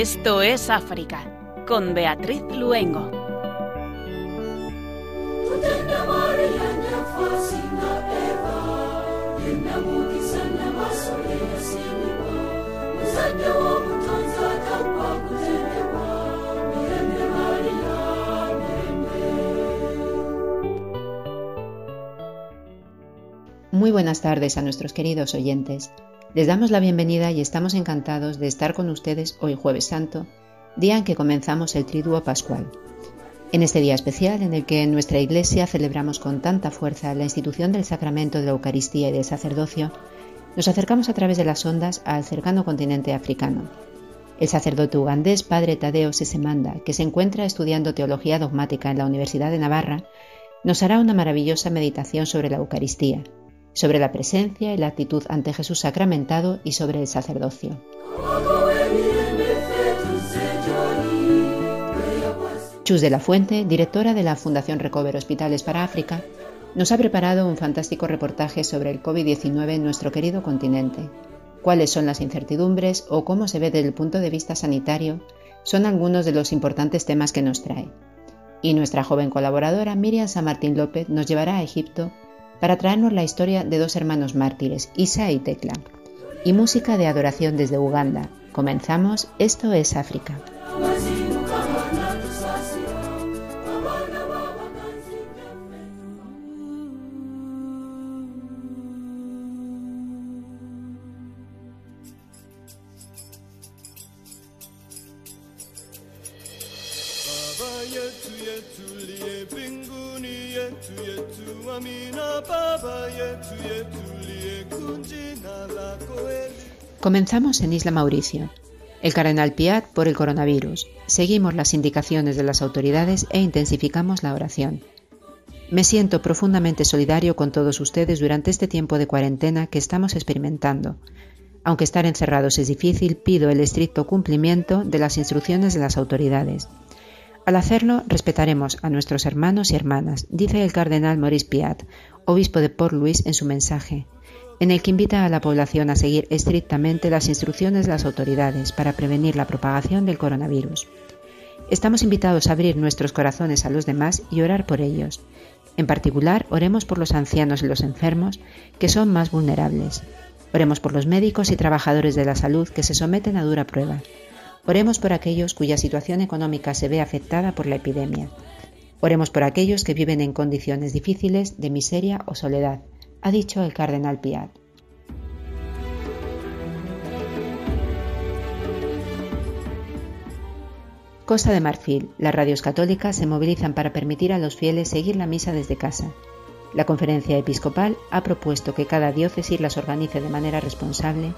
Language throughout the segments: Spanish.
Esto es África, con Beatriz Luengo. Muy buenas tardes a nuestros queridos oyentes. Les damos la bienvenida y estamos encantados de estar con ustedes hoy jueves santo, día en que comenzamos el Triduo Pascual. En este día especial en el que en nuestra Iglesia celebramos con tanta fuerza la institución del sacramento de la Eucaristía y del sacerdocio, nos acercamos a través de las ondas al cercano continente africano. El sacerdote ugandés Padre Tadeo Sesemanda, que se encuentra estudiando teología dogmática en la Universidad de Navarra, nos hará una maravillosa meditación sobre la Eucaristía, sobre la presencia y la actitud ante Jesús sacramentado y sobre el sacerdocio. Chus de la Fuente, directora de la Fundación Recover Hospitales para África, nos ha preparado un fantástico reportaje sobre el COVID-19 en nuestro querido continente. Cuáles son las incertidumbres o cómo se ve desde el punto de vista sanitario son algunos de los importantes temas que nos trae. Y nuestra joven colaboradora Miriam San Martín López nos llevará a Egipto para traernos la historia de dos hermanos mártires, Isa y Tecla, y música de adoración desde Uganda. Comenzamos, esto es África. Comenzamos en Isla Mauricio. El cardenal Piat por el coronavirus. Seguimos las indicaciones de las autoridades e intensificamos la oración. Me siento profundamente solidario con todos ustedes durante este tiempo de cuarentena que estamos experimentando. Aunque estar encerrados es difícil, pido el estricto cumplimiento de las instrucciones de las autoridades. Al hacerlo, respetaremos a nuestros hermanos y hermanas, dice el cardenal Maurice Piat, obispo de Port Louis, en su mensaje en el que invita a la población a seguir estrictamente las instrucciones de las autoridades para prevenir la propagación del coronavirus. Estamos invitados a abrir nuestros corazones a los demás y orar por ellos. En particular, oremos por los ancianos y los enfermos, que son más vulnerables. Oremos por los médicos y trabajadores de la salud que se someten a dura prueba. Oremos por aquellos cuya situación económica se ve afectada por la epidemia. Oremos por aquellos que viven en condiciones difíciles de miseria o soledad ha dicho el cardenal Piat. Costa de Marfil, las radios católicas se movilizan para permitir a los fieles seguir la misa desde casa. La conferencia episcopal ha propuesto que cada diócesis las organice de manera responsable,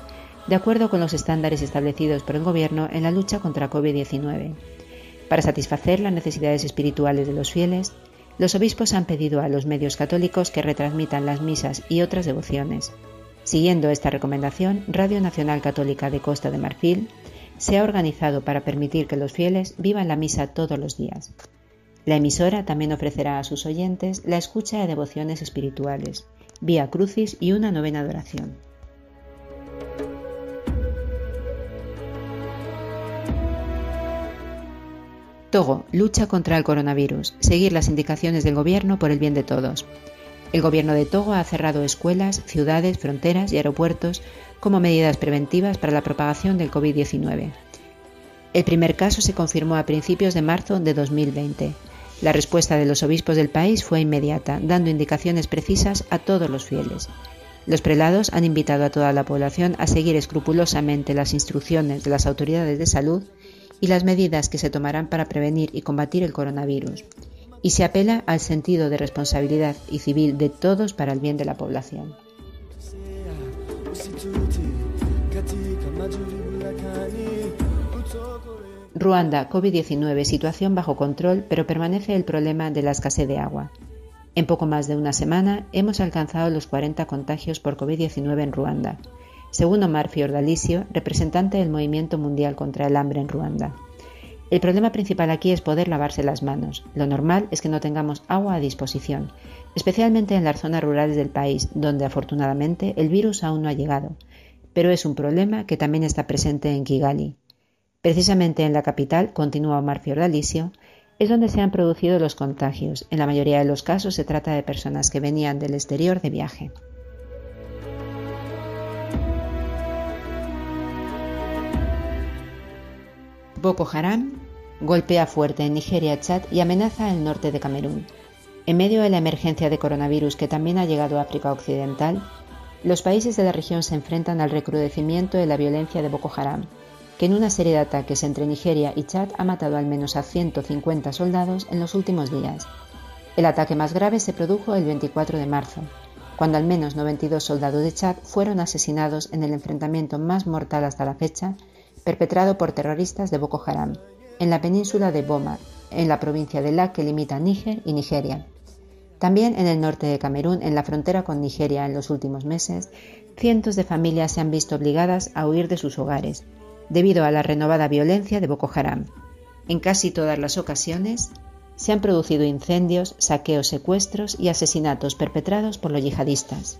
de acuerdo con los estándares establecidos por el Gobierno en la lucha contra COVID-19. Para satisfacer las necesidades espirituales de los fieles, los obispos han pedido a los medios católicos que retransmitan las misas y otras devociones. Siguiendo esta recomendación, Radio Nacional Católica de Costa de Marfil se ha organizado para permitir que los fieles vivan la misa todos los días. La emisora también ofrecerá a sus oyentes la escucha de devociones espirituales, vía crucis y una novena adoración. Togo lucha contra el coronavirus. Seguir las indicaciones del gobierno por el bien de todos. El gobierno de Togo ha cerrado escuelas, ciudades, fronteras y aeropuertos como medidas preventivas para la propagación del COVID-19. El primer caso se confirmó a principios de marzo de 2020. La respuesta de los obispos del país fue inmediata, dando indicaciones precisas a todos los fieles. Los prelados han invitado a toda la población a seguir escrupulosamente las instrucciones de las autoridades de salud y las medidas que se tomarán para prevenir y combatir el coronavirus, y se apela al sentido de responsabilidad y civil de todos para el bien de la población. Ruanda, COVID-19, situación bajo control, pero permanece el problema de la escasez de agua. En poco más de una semana hemos alcanzado los 40 contagios por COVID-19 en Ruanda, según Omar Fiordalicio, representante del Movimiento Mundial contra el Hambre en Ruanda. El problema principal aquí es poder lavarse las manos. Lo normal es que no tengamos agua a disposición, especialmente en las zonas rurales del país, donde afortunadamente el virus aún no ha llegado, pero es un problema que también está presente en Kigali. Precisamente en la capital, continúa Omar Fiordalicio, es donde se han producido los contagios. En la mayoría de los casos se trata de personas que venían del exterior de viaje. Boko Haram golpea fuerte en Nigeria, Chad y amenaza el norte de Camerún. En medio de la emergencia de coronavirus que también ha llegado a África Occidental, los países de la región se enfrentan al recrudecimiento de la violencia de Boko Haram, que en una serie de ataques entre Nigeria y Chad ha matado al menos a 150 soldados en los últimos días. El ataque más grave se produjo el 24 de marzo, cuando al menos 92 soldados de Chad fueron asesinados en el enfrentamiento más mortal hasta la fecha, perpetrado por terroristas de Boko Haram, en la península de Boma, en la provincia de La que limita Níger y Nigeria. También en el norte de Camerún, en la frontera con Nigeria en los últimos meses, cientos de familias se han visto obligadas a huir de sus hogares, debido a la renovada violencia de Boko Haram. En casi todas las ocasiones, se han producido incendios, saqueos, secuestros y asesinatos perpetrados por los yihadistas.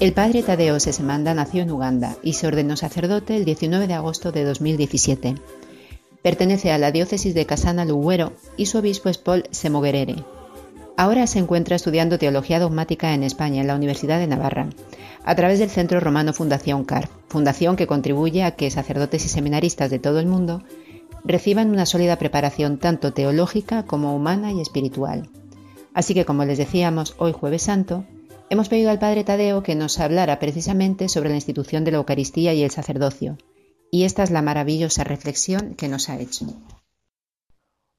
El padre Tadeo Sesemanda nació en Uganda y se ordenó sacerdote el 19 de agosto de 2017. Pertenece a la diócesis de Casana Luguero y su obispo es Paul Semoguerere. Ahora se encuentra estudiando teología dogmática en España, en la Universidad de Navarra, a través del Centro Romano Fundación CAR, fundación que contribuye a que sacerdotes y seminaristas de todo el mundo reciban una sólida preparación tanto teológica como humana y espiritual. Así que, como les decíamos, hoy jueves santo, Hemos pedido al Padre Tadeo que nos hablara precisamente sobre la institución de la Eucaristía y el sacerdocio, y esta es la maravillosa reflexión que nos ha hecho.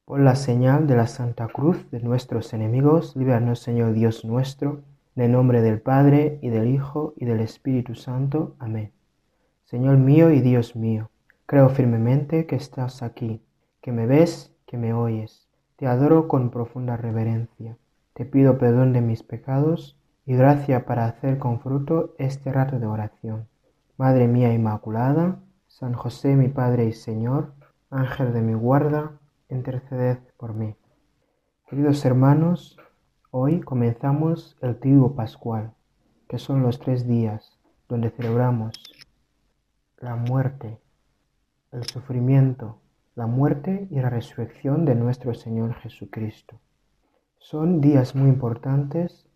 Por la señal de la Santa Cruz de nuestros enemigos, líbranos Señor Dios nuestro, en el nombre del Padre y del Hijo y del Espíritu Santo. Amén. Señor mío y Dios mío, creo firmemente que estás aquí, que me ves, que me oyes. Te adoro con profunda reverencia. Te pido perdón de mis pecados y gracia para hacer con fruto este rato de oración. Madre mía Inmaculada, San José mi Padre y Señor, Ángel de mi guarda, interceded por mí. Queridos hermanos, hoy comenzamos el Triduo Pascual, que son los tres días donde celebramos la muerte, el sufrimiento, la muerte y la resurrección de nuestro Señor Jesucristo. Son días muy importantes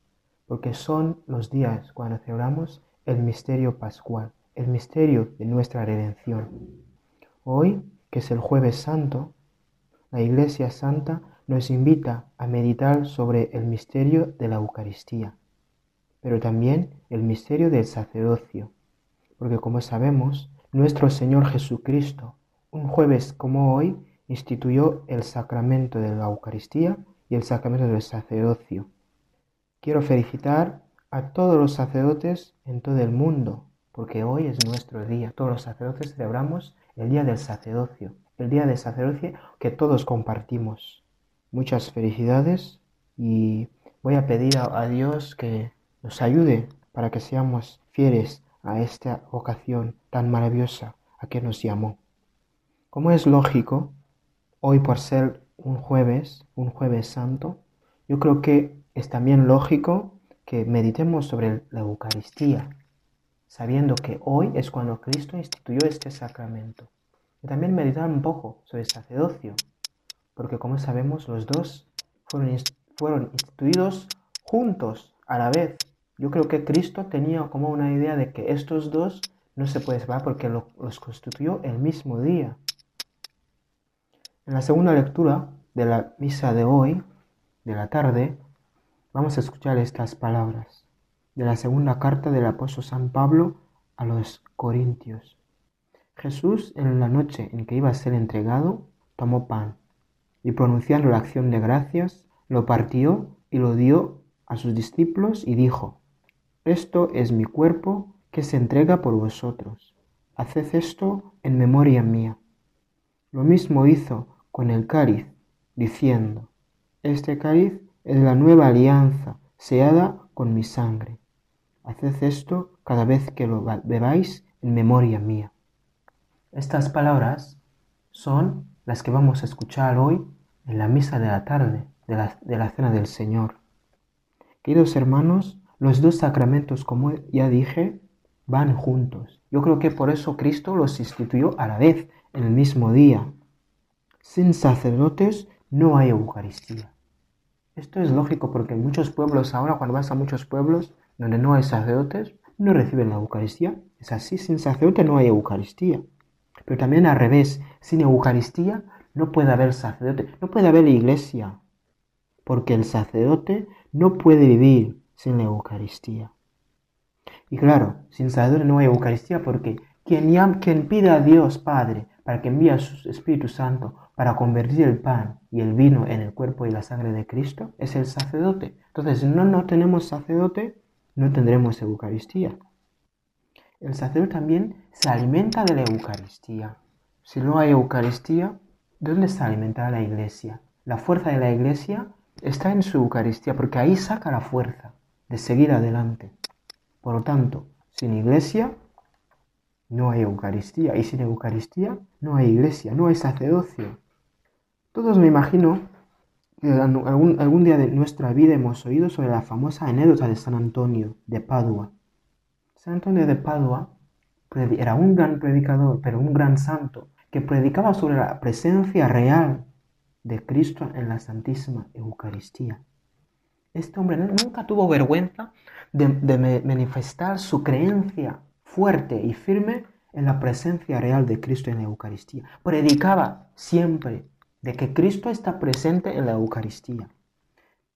porque son los días cuando celebramos el misterio pascual, el misterio de nuestra redención. Hoy, que es el jueves santo, la Iglesia Santa nos invita a meditar sobre el misterio de la Eucaristía, pero también el misterio del sacerdocio, porque como sabemos, nuestro Señor Jesucristo, un jueves como hoy, instituyó el sacramento de la Eucaristía y el sacramento del sacerdocio. Quiero felicitar a todos los sacerdotes en todo el mundo, porque hoy es nuestro día. Todos los sacerdotes celebramos el día del sacerdocio, el día del sacerdocio que todos compartimos. Muchas felicidades y voy a pedir a, Dios que nos ayude para que seamos fieles a esta vocación tan maravillosa a que nos llamó. Como es lógico, hoy por ser un jueves, un jueves santo, yo creo que es también lógico que meditemos sobre la Eucaristía, sabiendo que hoy es cuando Cristo instituyó este sacramento. Y también meditar un poco sobre el sacerdocio, porque como sabemos los dos fueron, fueron instituidos juntos a la vez Yo creo que Cristo tenía como una idea de que estos dos no se pueden separar porque los constituyó el mismo día. En la segunda lectura de la misa de hoy, de la tarde, vamos a escuchar estas palabras de la segunda carta del apóstol San Pablo a los Corintios. Jesús, en la noche en que iba a ser entregado, tomó pan y pronunciando la acción de gracias, lo partió y lo dio a sus discípulos y dijo, Esto es mi cuerpo que se entrega por vosotros. Haced esto en memoria mía. Lo mismo hizo con el cáliz, diciendo, Este cáliz es la nueva alianza, seada con mi sangre. Haced esto cada vez que lo bebáis en memoria mía. Estas palabras son las que vamos a escuchar hoy en la misa de la tarde de la, cena del Señor. Queridos hermanos, los dos sacramentos, como ya dije, van juntos. Yo creo que por eso Cristo los instituyó a la vez, en el mismo día. Sin sacerdotes no hay Eucaristía. Esto es lógico porque en muchos pueblos ahora, cuando vas a muchos pueblos donde no hay sacerdotes, no reciben la Eucaristía. Es así, sin sacerdote no hay Eucaristía. Pero también al revés, sin Eucaristía no puede haber sacerdote, no puede haber iglesia, porque el sacerdote no puede vivir sin la Eucaristía. Y claro, sin sacerdote no hay Eucaristía porque quien, quien pide a Dios Padre para que envíe a su Espíritu Santo para convertir el pan y el vino en el cuerpo y la sangre de Cristo es el sacerdote. Entonces, si no, no tenemos sacerdote, no tendremos Eucaristía. El sacerdote también se alimenta de la Eucaristía. Si no hay Eucaristía, ¿De dónde está alimentada la iglesia? La fuerza de la iglesia está en su Eucaristía, porque ahí saca la fuerza de seguir adelante. Por lo tanto, sin iglesia no hay Eucaristía, y sin Eucaristía no hay iglesia, no hay sacerdocio. Todos me imagino que algún, algún día de nuestra vida hemos oído sobre la famosa anécdota de San Antonio de Padua. San Antonio de Padua era un gran predicador, pero un gran santo, que predicaba sobre la presencia real de Cristo en la Santísima Eucaristía. Este hombre nunca tuvo vergüenza de, manifestar su creencia fuerte y firme en la presencia real de Cristo en la Eucaristía. Predicaba siempre de que Cristo está presente en la Eucaristía.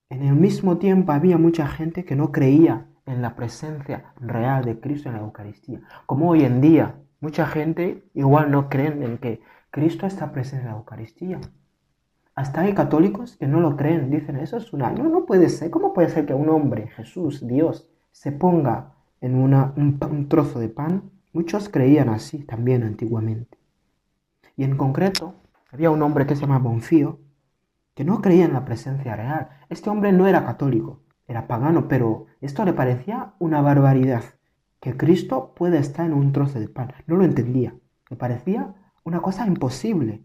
En el mismo tiempo había mucha gente que no creía en la presencia real de Cristo en la Eucaristía, como hoy en día Mucha gente igual no creen en que Cristo está presente en la Eucaristía. Hasta hay católicos que no lo creen, dicen, eso es una... No, no puede ser. ¿Cómo puede ser que un hombre, Jesús, Dios, se ponga en una, un, trozo de pan? Muchos creían así también antiguamente. Y en concreto, había un hombre que se llama Bonfío, que no creía en la presencia real. Este hombre no era católico, era pagano, pero esto le parecía una barbaridad que Cristo puede estar en un trozo de pan. No lo entendía. Me parecía una cosa imposible.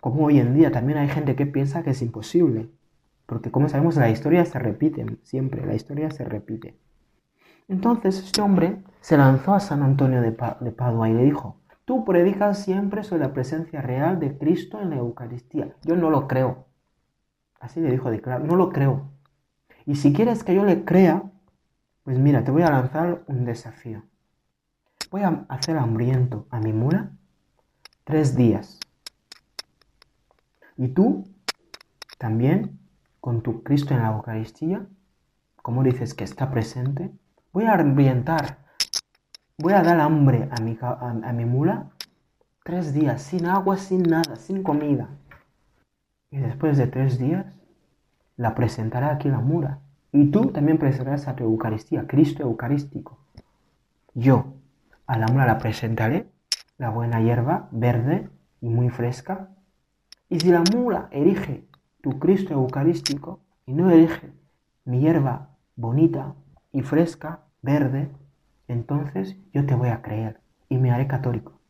Como hoy en día también hay gente que piensa que es imposible. Porque como sabemos, la historia se repite siempre, la historia se repite. Entonces este hombre se lanzó a San Antonio de, Padua y le dijo, tú predicas siempre sobre la presencia real de Cristo en la Eucaristía. Yo no lo creo. Así le dijo de claro, no lo creo. Y si quieres que yo le crea, pues mira, te voy a lanzar un desafío. Voy a hacer hambriento a mi mula tres días. Y tú también, con tu Cristo en la Eucaristía, como dices que está presente, voy a hambrientar, voy a dar hambre a mi, a mi mula tres días, sin agua, sin nada, sin comida. Y después de tres días, la presentará aquí la mula y tú también presentarás a tu Eucaristía, Cristo Eucarístico. Yo a la mula la presentaré, la buena hierba, verde y muy fresca. Y si la mula erige tu Cristo Eucarístico y no erige mi hierba bonita y fresca, verde, entonces yo te voy a creer y me haré católico.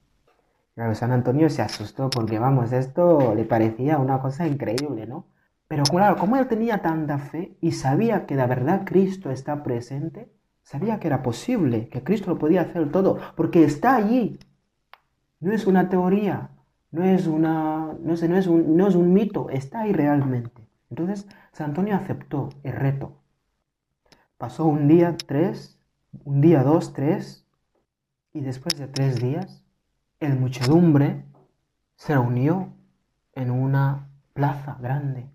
Claro, San Antonio se asustó porque, vamos, esto le parecía una cosa increíble, ¿no? Pero claro, como él tenía tanta fe y sabía que de verdad Cristo está presente, sabía que era posible, que Cristo lo podía hacer todo, porque está allí. No es una teoría, no es, una, no, sé, no, es, un, no es un mito, está ahí realmente. Entonces, San Antonio aceptó el reto. Pasó un día, tres, un día, dos, tres, y después de tres días, el muchedumbre se reunió en una plaza grande.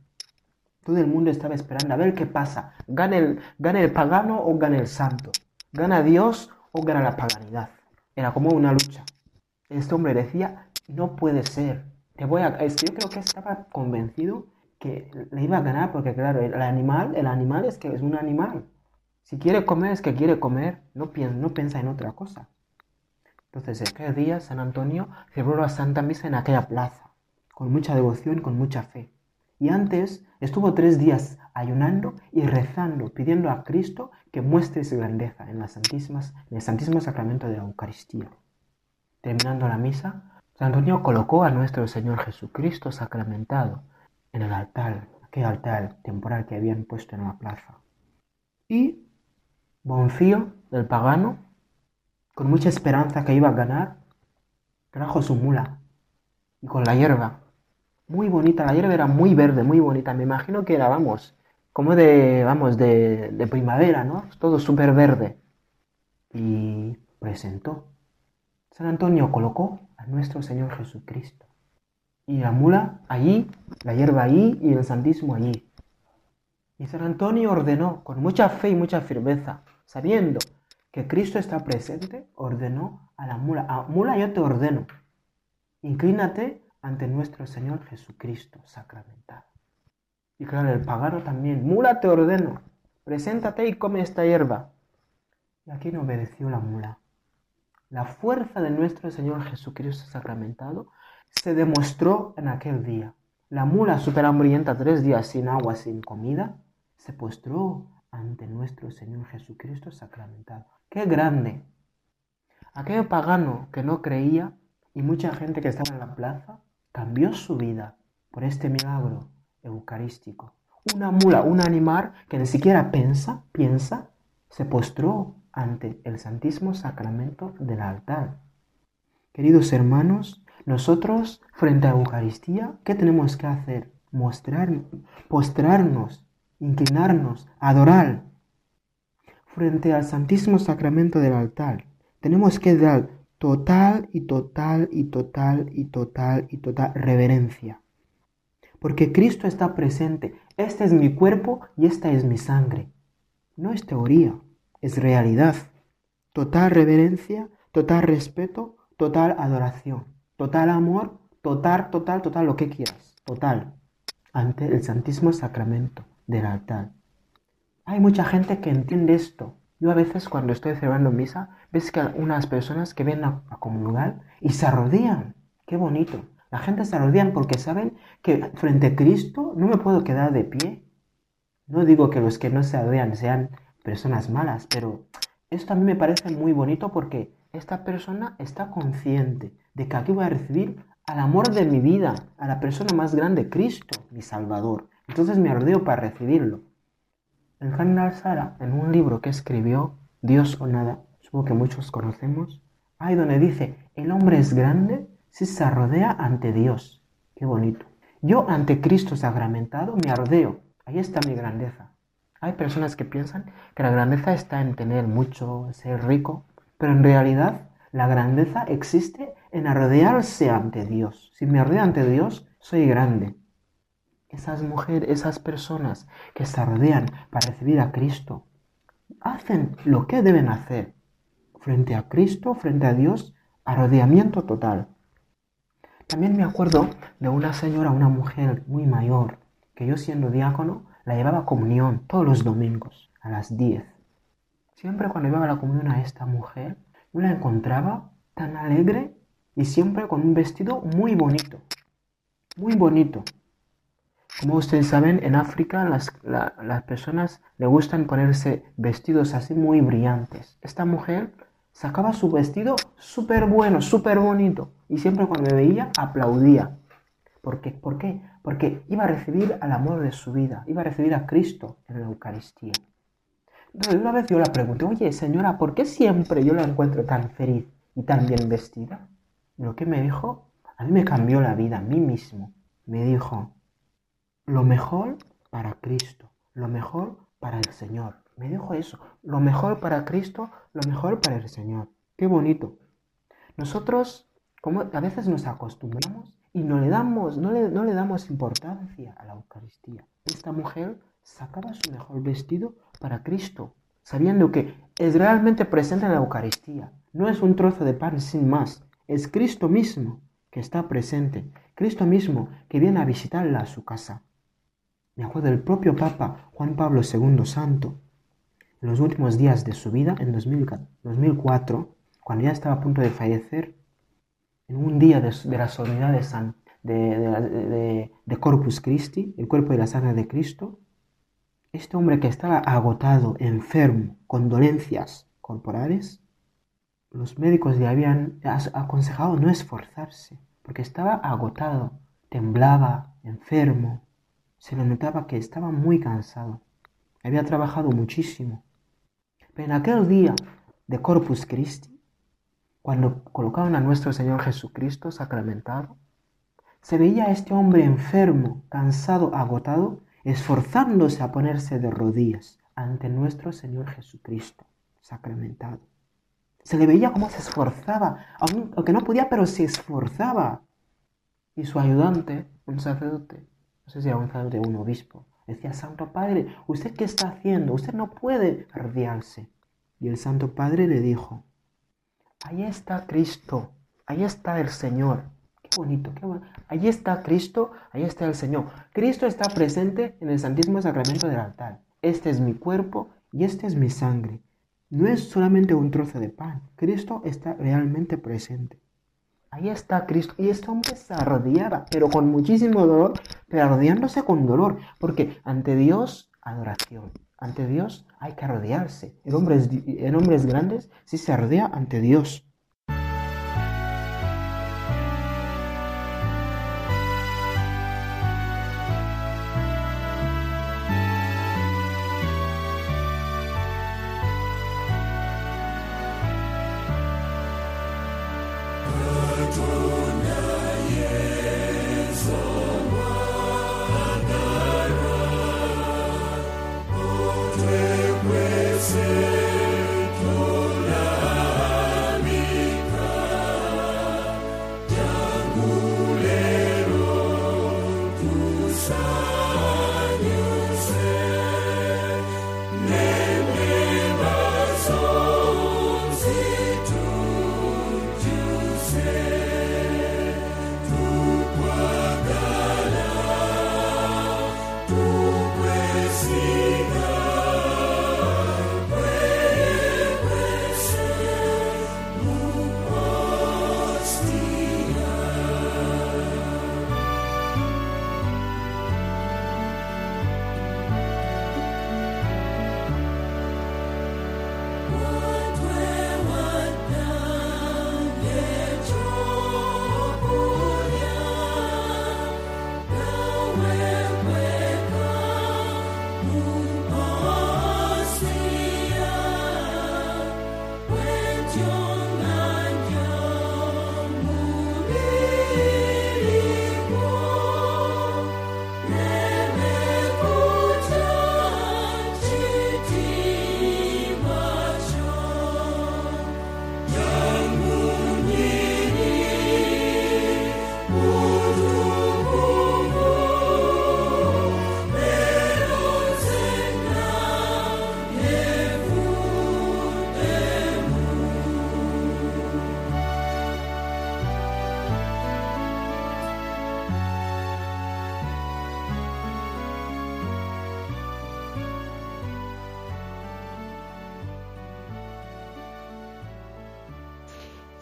Todo el mundo estaba esperando a ver qué pasa. ¿Gana el, gana el pagano o gana el santo? ¿Gana Dios o gana la paganidad? Era como una lucha. Este hombre decía, no puede ser. Te voy a... yo creo que estaba convencido que le iba a ganar porque claro, el animal, el animal es que es un animal. Si quiere comer es que quiere comer, no piensa, en otra cosa. Entonces, aquel día San Antonio celebró la Santa Misa en aquella plaza, con mucha devoción, con mucha fe. Y antes estuvo tres días ayunando y rezando, pidiendo a Cristo que muestre su grandeza en, las santísimas, en el Santísimo Sacramento de la Eucaristía. Terminando la misa, San Antonio colocó a nuestro Señor Jesucristo sacramentado en el altar, aquel altar temporal que habían puesto en la plaza. Y Bonfío, del pagano, con mucha esperanza que iba a ganar, trajo su mula y con la hierba. Muy bonita, la hierba era muy verde, muy bonita. Me imagino que era, vamos, como de, vamos, de, de primavera, ¿no? Todo súper verde. Y presentó. San Antonio colocó a nuestro Señor Jesucristo. Y la mula allí, la hierba allí y el Santísimo allí. Y San Antonio ordenó con mucha fe y mucha firmeza, sabiendo que Cristo está presente, ordenó a la mula, a mula yo te ordeno, inclínate ante nuestro Señor Jesucristo sacramentado. Y claro, el pagano también, mula te ordeno, preséntate y come esta hierba. Y aquí no obedeció la mula. La fuerza de nuestro Señor Jesucristo sacramentado se demostró en aquel día. La mula super hambrienta tres días sin agua, sin comida, se postró ante nuestro Señor Jesucristo sacramentado. ¡Qué grande! Aquel pagano que no creía y mucha gente que estaba en la plaza cambió su vida por este milagro eucarístico. Una mula, un animal que ni siquiera piensa, piensa, se postró ante el Santísimo Sacramento del altar. Queridos hermanos, nosotros frente a la Eucaristía, ¿qué tenemos que hacer? Mostrar, postrarnos, inclinarnos, adorar frente al Santísimo Sacramento del altar. Tenemos que dar total y total y total y total y total reverencia. Porque Cristo está presente. Este es mi cuerpo y esta es mi sangre. No es teoría, es realidad. Total reverencia, total respeto, total adoración, total amor, total, total, total, lo que quieras. Total. Ante el Santísimo Sacramento del altar. Hay mucha gente que entiende esto. Yo a veces cuando estoy celebrando misa, ves que unas personas que vienen a, comulgar y se arrodillan. Qué bonito. La gente se arrodillan porque saben que frente a Cristo no me puedo quedar de pie. No digo que los que no se arrodillan sean personas malas, pero esto a mí me parece muy bonito porque esta persona está consciente de que aquí voy a recibir al amor de mi vida, a la persona más grande, Cristo, mi Salvador. Entonces me arrodillo para recibirlo. El general Sara, en un libro que escribió, Dios o nada, supongo que muchos conocemos, hay donde dice, el hombre es grande si se rodea ante Dios. Qué bonito. Yo ante Cristo sacramentado me arrodeo. Ahí está mi grandeza. Hay personas que piensan que la grandeza está en tener mucho, ser rico, pero en realidad la grandeza existe en arrodearse ante Dios. Si me arrodeo ante Dios, soy grande esas mujeres, esas personas que se rodean para recibir a Cristo, hacen lo que deben hacer frente a Cristo, frente a Dios, arrodeamiento total. También me acuerdo de una señora, una mujer muy mayor, que yo siendo diácono la llevaba a comunión todos los domingos a las 10. Siempre cuando llevaba la comunión a esta mujer, yo la encontraba tan alegre y siempre con un vestido muy bonito, muy bonito. Como ustedes saben, en África las, las personas le gustan ponerse vestidos así muy brillantes. Esta mujer sacaba su vestido súper bueno, súper bonito. Y siempre cuando me veía aplaudía. ¿Por qué? ¿Por qué? Porque iba a recibir al amor de su vida, iba a recibir a Cristo en la Eucaristía. Entonces una vez yo la pregunté, oye señora, ¿por qué siempre yo la encuentro tan feliz y tan bien vestida? Lo que me dijo, a mí me cambió la vida, a mí mismo. Me dijo, lo mejor para Cristo, lo mejor para el Señor. Me dijo eso, lo mejor para Cristo, lo mejor para el Señor. Qué bonito. Nosotros, como a veces nos acostumbramos y no le damos, no le, no le damos importancia a la Eucaristía. Esta mujer sacaba su mejor vestido para Cristo, sabiendo que es realmente presente en la Eucaristía. No es un trozo de pan sin más, es Cristo mismo que está presente, Cristo mismo que viene a visitarla a su casa. Me acuerdo del propio Papa Juan Pablo II Santo, en los últimos días de su vida, en 2004, cuando ya estaba a punto de fallecer, en un día de, la solemnidad de, San, de, de Corpus Christi, el cuerpo y la sangre de Cristo, este hombre que estaba agotado, enfermo, con dolencias corporales, los médicos le habían aconsejado no esforzarse, porque estaba agotado, temblaba, enfermo, se le notaba que estaba muy cansado, había trabajado muchísimo. Pero en aquel día de Corpus Christi, cuando colocaban a nuestro Señor Jesucristo sacramentado, se veía a este hombre enfermo, cansado, agotado, esforzándose a ponerse de rodillas ante nuestro Señor Jesucristo sacramentado. Se le veía cómo se esforzaba, aunque no podía, pero se esforzaba. Y su ayudante, un sacerdote, sé si era un obispo, decía, Santo Padre, ¿usted qué está haciendo? Usted no puede ardiarse. Y el Santo Padre le dijo, ahí está Cristo, ahí está el Señor. Qué bonito, qué bonito. Ahí está Cristo, ahí está el Señor. Cristo está presente en el Santísimo Sacramento del altar. Este es mi cuerpo y este es mi sangre. No es solamente un trozo de pan. Cristo está realmente presente. Ahí está Cristo. Y este hombre se arrodillaba, pero con muchísimo dolor, pero arrodillándose con dolor. Porque ante Dios, adoración. Ante Dios hay que arrodillarse. En hombres, en hombres grandes sí se arrodilla ante Dios.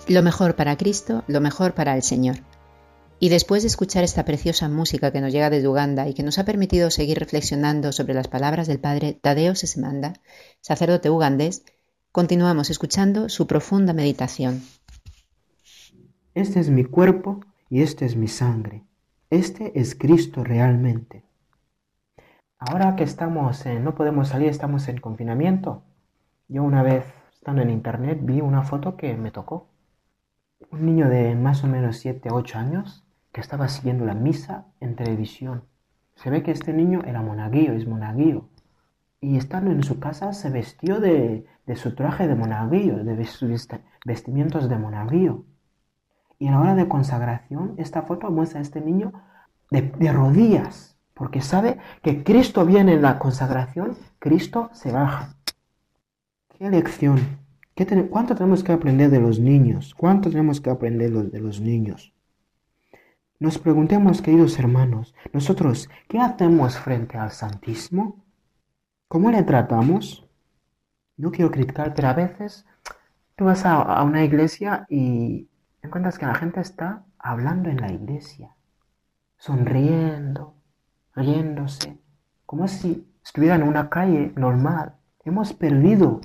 Lo mejor para Cristo, lo mejor para el Señor. Y después de escuchar esta preciosa música que nos llega desde Uganda y que nos ha permitido seguir reflexionando sobre las palabras del padre Tadeo Sesemanda, sacerdote ugandés, continuamos escuchando su profunda meditación. Este es mi cuerpo y este es mi sangre. Este es Cristo realmente. Ahora que estamos, no podemos salir, estamos en confinamiento. Yo una vez, estando en internet, vi una foto que me tocó un niño de más o menos 7, 8 años que estaba siguiendo la misa en televisión. Se ve que este niño era monaguillo, es monaguillo. y estando en su casa se vestió de, su traje de monaguillo, de sus vestimientos de monaguillo. Y a la hora de consagración, esta foto muestra a este niño de, rodillas, porque sabe que Cristo viene en la consagración, Cristo se baja. ¿Qué lección? ¿Cuánto tenemos que aprender de los niños? ¿Cuánto tenemos que aprender de los niños? Nos preguntemos, queridos hermanos, nosotros, ¿qué hacemos frente al Santísimo? ¿Cómo le tratamos? No quiero criticar, pero a veces tú vas a, una iglesia y encuentras que la gente está hablando en la iglesia, sonriendo, riéndose, como si estuvieran en una calle normal. Hemos perdido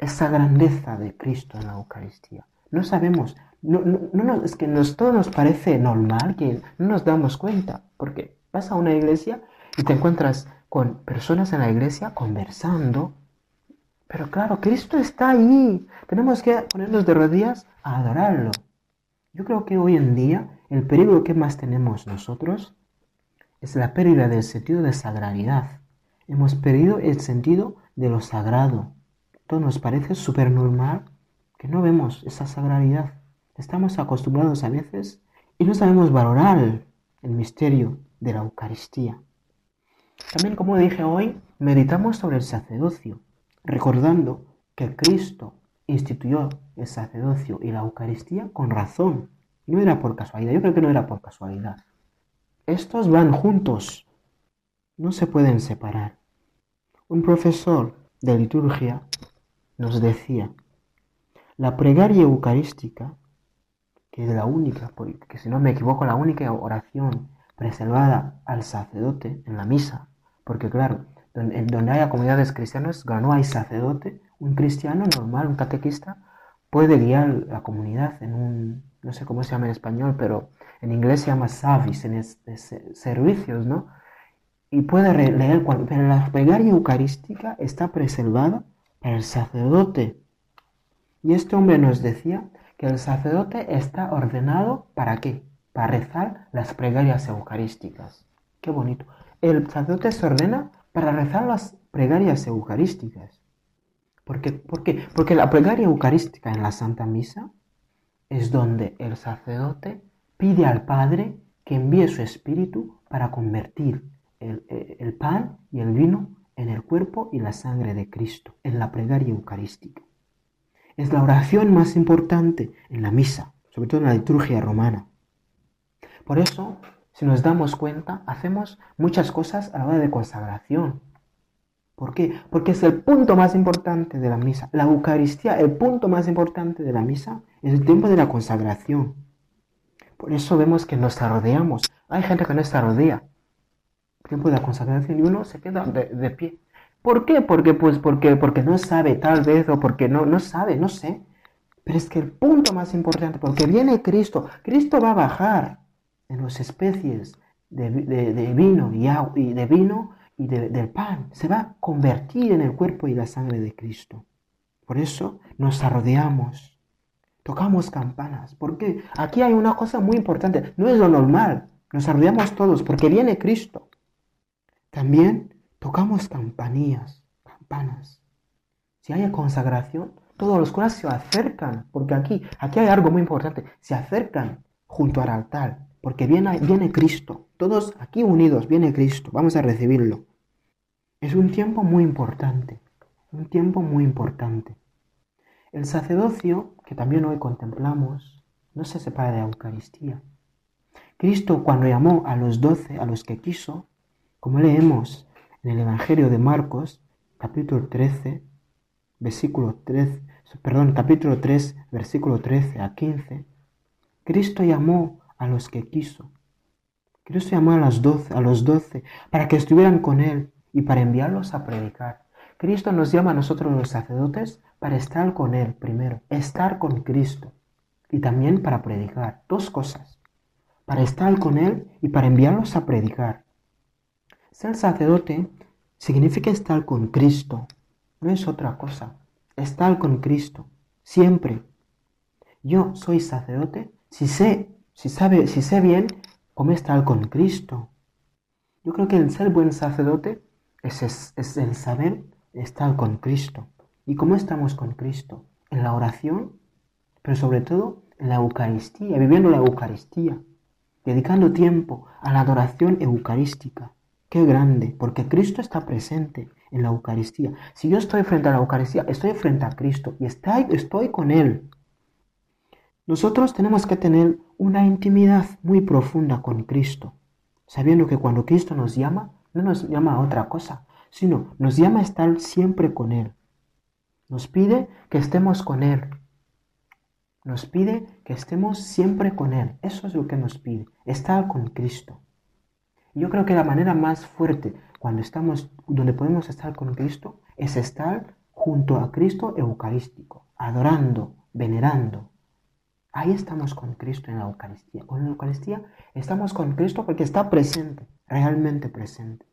esa grandeza de Cristo en la Eucaristía. No sabemos, no, es que nos, todo nos parece normal, que no nos damos cuenta, porque vas a una iglesia y te encuentras con personas en la iglesia conversando. Pero claro, Cristo está ahí. Tenemos que ponernos de rodillas a adorarlo. Yo creo que hoy en día el peligro que más tenemos nosotros es la pérdida del sentido de sagralidad. Hemos perdido el sentido de lo sagrado. Nos parece súper normal que no vemos esa sagralidad. Estamos acostumbrados a veces y no sabemos valorar el misterio de la Eucaristía. También, como dije hoy, meditamos sobre el sacerdocio, recordando que Cristo instituyó el sacerdocio y la Eucaristía con razón. No era por casualidad, yo creo que no era por casualidad. Estos van juntos, no se pueden separar. Un profesor de liturgia nos decía, la plegaria eucarística, que es la única, porque si no me equivoco, la única oración preservada al sacerdote en la misa, porque claro, donde, donde haya comunidades cristianas, no hay sacerdote, un cristiano normal, un catequista, puede guiar la comunidad en un, no sé cómo se llama en español, pero en inglés se llama service, en servicios, ¿no? Y puede leer, pero la plegaria eucarística está preservada el sacerdote. Y este hombre nos decía que el sacerdote está ordenado para qué? Para rezar las plegarias eucarísticas. Qué bonito el sacerdote se ordena para rezar las plegarias eucarísticas. ¿Por qué? Porque la plegaria eucarística en la Santa Misa es donde el sacerdote pide al Padre que envíe su espíritu para convertir el, el pan y el vino en el cuerpo y la sangre de Cristo, en la plegaria eucarística. Es la oración más importante en la misa, sobre todo en la liturgia romana. Por eso si nos damos cuenta, hacemos muchas cosas a la hora de consagración. ¿Por qué? Porque es el punto más importante de la misa. La Eucaristía, el punto más importante de la misa, es el tiempo de la consagración. Por eso vemos que nos rodeamos. Hay gente que no se rodea. Tiempo de la consagración y uno se queda de, pie. ¿Por qué? Porque, pues, porque, porque no sabe, tal vez, o porque no, no sabe, no sé. Pero es que el punto más importante, porque viene Cristo, Cristo va a bajar en las especies de, vino y, agua, y de vino y del pan. Se va a convertir en el cuerpo y la sangre de Cristo. Por eso nos arrodeamos, tocamos campanas. Porque aquí hay una cosa muy importante. No es lo normal. Nos arrodeamos todos porque viene Cristo. También tocamos campanillas, campanas. Si hay consagración, todos los curas se acercan, porque aquí, aquí hay algo muy importante, se acercan junto al altar porque viene, viene Cristo. Todos aquí unidos, viene Cristo. Vamos a recibirlo. Es un tiempo muy importante, un tiempo muy importante. El sacerdocio, que también hoy contemplamos, no se separa de la Eucaristía. Cristo cuando llamó a los doce, a los que quiso, como leemos en el Evangelio de Marcos, capítulo 13, versículo 13, perdón, capítulo 3, versículo 13 a 15, Cristo llamó a los que quiso. Cristo llamó a, las doce, a los doce para que estuvieran con Él y para enviarlos a predicar. Cristo nos llama a nosotros los sacerdotes para estar con Él primero, estar con Cristo y también para predicar. Dos cosas, para estar con Él y para enviarlos a predicar. Ser sacerdote significa estar con Cristo, no es otra cosa. Estar con Cristo, siempre. Yo soy sacerdote si sé si, sabe, si sé bien cómo estar con Cristo. Yo creo que el ser buen sacerdote es, es el saber estar con Cristo. ¿Y cómo estamos con Cristo? En la oración, pero sobre todo en la Eucaristía, viviendo la Eucaristía, dedicando tiempo a la adoración eucarística. Qué grande, porque Cristo está presente en la Eucaristía. Si yo estoy frente a la Eucaristía, estoy frente a Cristo y estoy, estoy con Él. Nosotros tenemos que tener una intimidad muy profunda con Cristo, sabiendo que cuando Cristo nos llama, no nos llama a otra cosa, sino nos llama a estar siempre con Él. Nos pide que estemos con Él. Nos pide que estemos siempre con Él. Eso es lo que nos pide, estar con Cristo. Yo creo que la manera más fuerte cuando estamos, donde podemos estar con Cristo, es estar junto a Cristo eucarístico, adorando, venerando. Ahí estamos con Cristo en la Eucaristía. Con la Eucaristía estamos con Cristo porque está presente, realmente presente.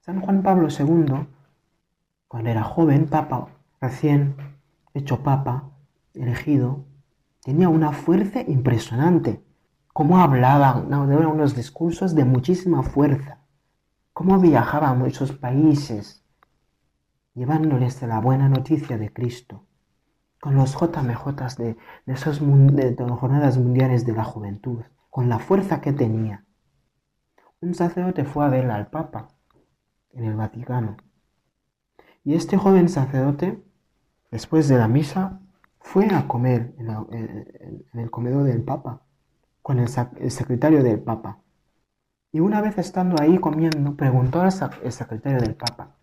San Juan Pablo II, cuando era joven, papa, recién hecho papa, elegido, tenía una fuerza impresionante cómo hablaba, no, eran unos discursos de muchísima fuerza, cómo viajaba a muchos países, llevándoles la buena noticia de Cristo, con los JMJ de, de esas jornadas mundiales de la juventud, con la fuerza que tenía. Un sacerdote fue a ver al Papa en el Vaticano. Y este joven sacerdote, después de la misa, fue a comer en el comedor del Papa con el, secretario del Papa. Y una vez estando ahí comiendo, preguntó al secretario del Papa,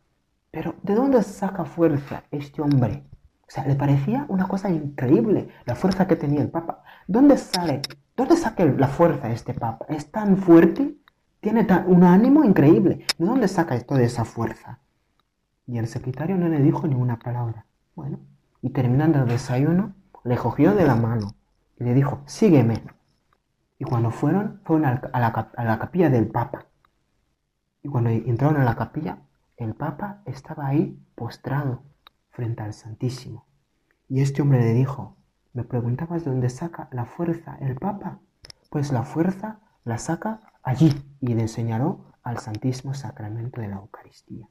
pero ¿de dónde saca fuerza este hombre? O sea, le parecía una cosa increíble la fuerza que tenía el Papa. ¿Dónde sale? ¿Dónde saca la fuerza este Papa? ¿Es tan fuerte? Tiene un ánimo increíble. ¿De dónde saca toda esa fuerza? Y el secretario no le dijo ni una palabra. Bueno, y terminando el desayuno, le cogió de la mano y le dijo, sígueme. Y cuando fueron, fueron a la, capilla del Papa. Y cuando entraron a la capilla, el Papa estaba ahí postrado frente al Santísimo. Y este hombre le dijo, ¿me preguntabas de dónde saca la fuerza el Papa? Pues la fuerza la saca allí y le señaló al Santísimo Sacramento de la Eucaristía.